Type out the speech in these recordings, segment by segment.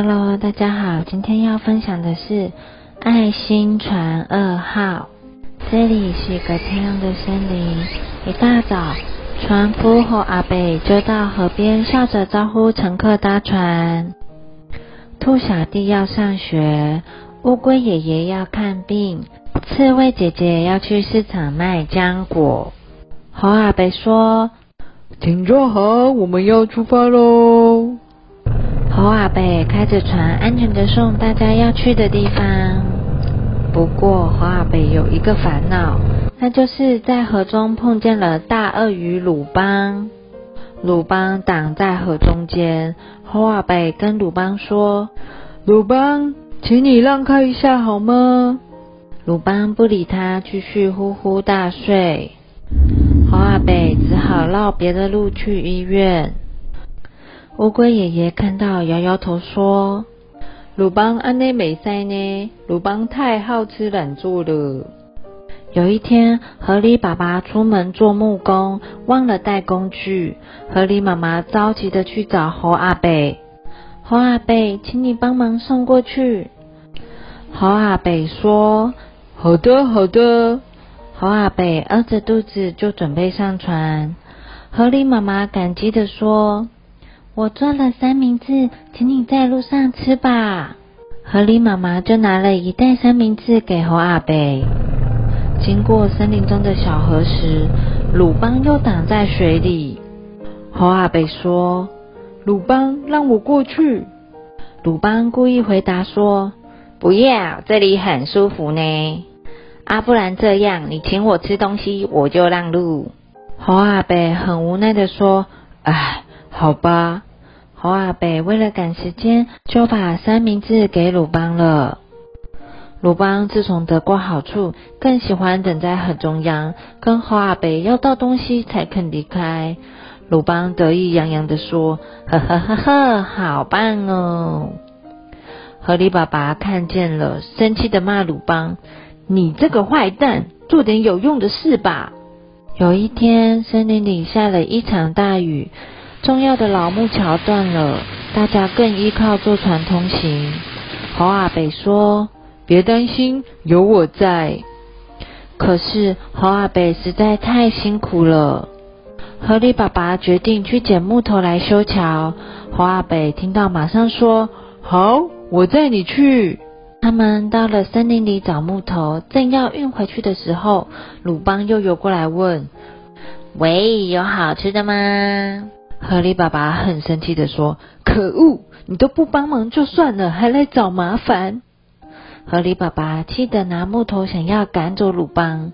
Hello，大家好，今天要分享的是爱心船二号。这里是一个天亮的森林，一大早，船夫和阿北就到河边，笑着招呼乘客搭船。兔小弟要上学，乌龟爷爷要看病，刺猬姐姐要去市场卖浆果。猴阿北说：“请坐好，我们要出发喽。”猴阿贝开着船，安全的送大家要去的地方。不过，猴阿贝有一个烦恼，那就是在河中碰见了大鳄鱼鲁邦。鲁邦挡在河中间，猴阿贝跟鲁邦说：“鲁邦，请你让开一下好吗？”鲁邦不理他，继续呼呼大睡。猴阿贝只好绕别的路去医院。乌龟爷爷看到，摇摇头说：“鲁邦安内美塞呢？鲁邦太好吃懒做了。”有一天，河狸爸爸出门做木工，忘了带工具。河狸妈妈着急的去找猴阿北：“猴阿北，请你帮忙送过去。”猴阿北说：“好的，好的。”猴阿北饿着肚子就准备上船。河狸妈妈感激的说。我做了三明治，请你在路上吃吧。河狸妈妈就拿了一袋三明治给猴阿贝。经过森林中的小河时，鲁邦又挡在水里。猴阿贝说：“鲁邦，让我过去。”鲁邦故意回答说：“不要，这里很舒服呢。啊，不然这样，你请我吃东西，我就让路。”猴阿贝很无奈的说：“唉，好吧。”猴阿北为了赶时间，就把三明治给鲁邦了。鲁邦自从得过好处，更喜欢等在河中央，跟猴阿北要到东西才肯离开。鲁邦得意洋洋的说：“呵呵呵呵，好棒哦！”河狸爸爸看见了，生气的骂鲁邦：“你这个坏蛋，做点有用的事吧！”有一天，森林里下了一场大雨。重要的老木桥断了，大家更依靠坐船通行。猴阿北说：“别担心，有我在。”可是猴阿北实在太辛苦了。河狸爸爸决定去捡木头来修桥。猴阿北听到，马上说：“好，我载你去。”他们到了森林里找木头，正要运回去的时候，鲁邦又游过来问：“喂，有好吃的吗？”河狸爸爸很生气的说：“可恶，你都不帮忙就算了，还来找麻烦。”河狸爸爸气得拿木头想要赶走鲁邦。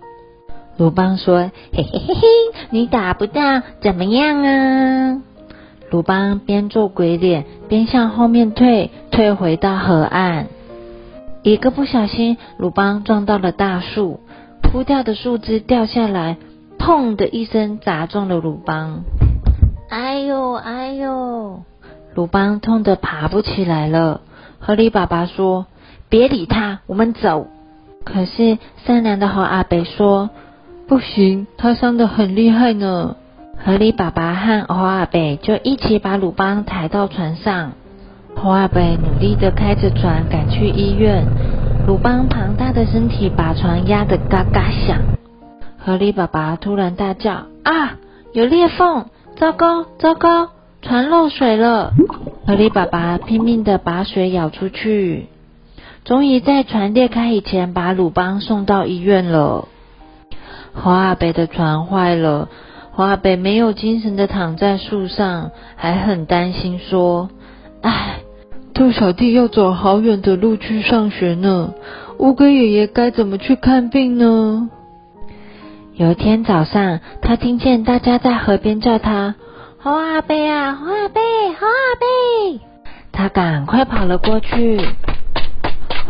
鲁邦说：“嘿嘿嘿嘿，你打不到，怎么样啊？”鲁邦边做鬼脸边向后面退，退回到河岸。一个不小心，鲁邦撞到了大树，枯掉的树枝掉下来，砰的一声砸中了鲁邦。哎呦哎呦！鲁邦痛得爬不起来了。河狸爸爸说：“别理他，我们走。”可是善良的猴阿北说：“不行，他伤得很厉害呢。”河狸爸爸和猴阿北就一起把鲁邦抬到船上。猴阿北努力的开着船赶去医院。鲁邦庞大的身体把船压得嘎嘎响。河狸爸爸突然大叫：“啊，有裂缝！”糟糕，糟糕，船漏水了！河狸爸爸拼命的把水舀出去，终于在船裂开以前把鲁邦送到医院了。华北的船坏了，华北没有精神的躺在树上，还很担心说：“唉，兔小弟要走好远的路去上学呢，乌龟爷爷该怎么去看病呢？”有一天早上，他听见大家在河边叫他：“猴阿贝啊，猴阿贝，猴阿贝！”他赶快跑了过去。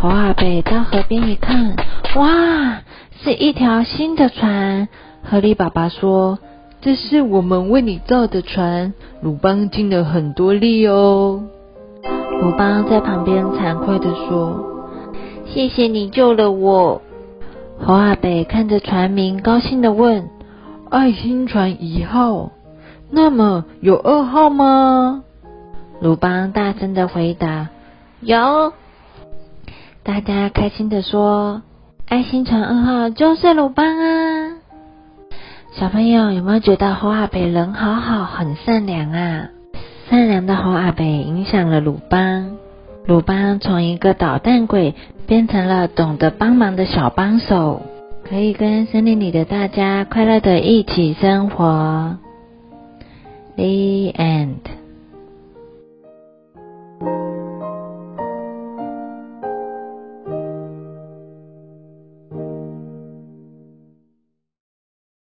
猴阿贝到河边一看，哇，是一条新的船。河狸爸爸说：“这是我们为你造的船，鲁邦尽了很多力哦。”鲁邦在旁边惭愧的说：“谢谢你救了我。”猴阿北看着船名，高兴的问：“爱心船一号，那么有二号吗？”鲁邦大声的回答：“有，大家开心的说：“爱心船二号就是鲁邦啊！”小朋友有没有觉得侯阿北人好好，很善良啊？善良的侯阿北影响了鲁邦，鲁邦从一个捣蛋鬼变成了懂得帮忙的小帮手，可以跟森林里的大家快乐的一起生活。The end。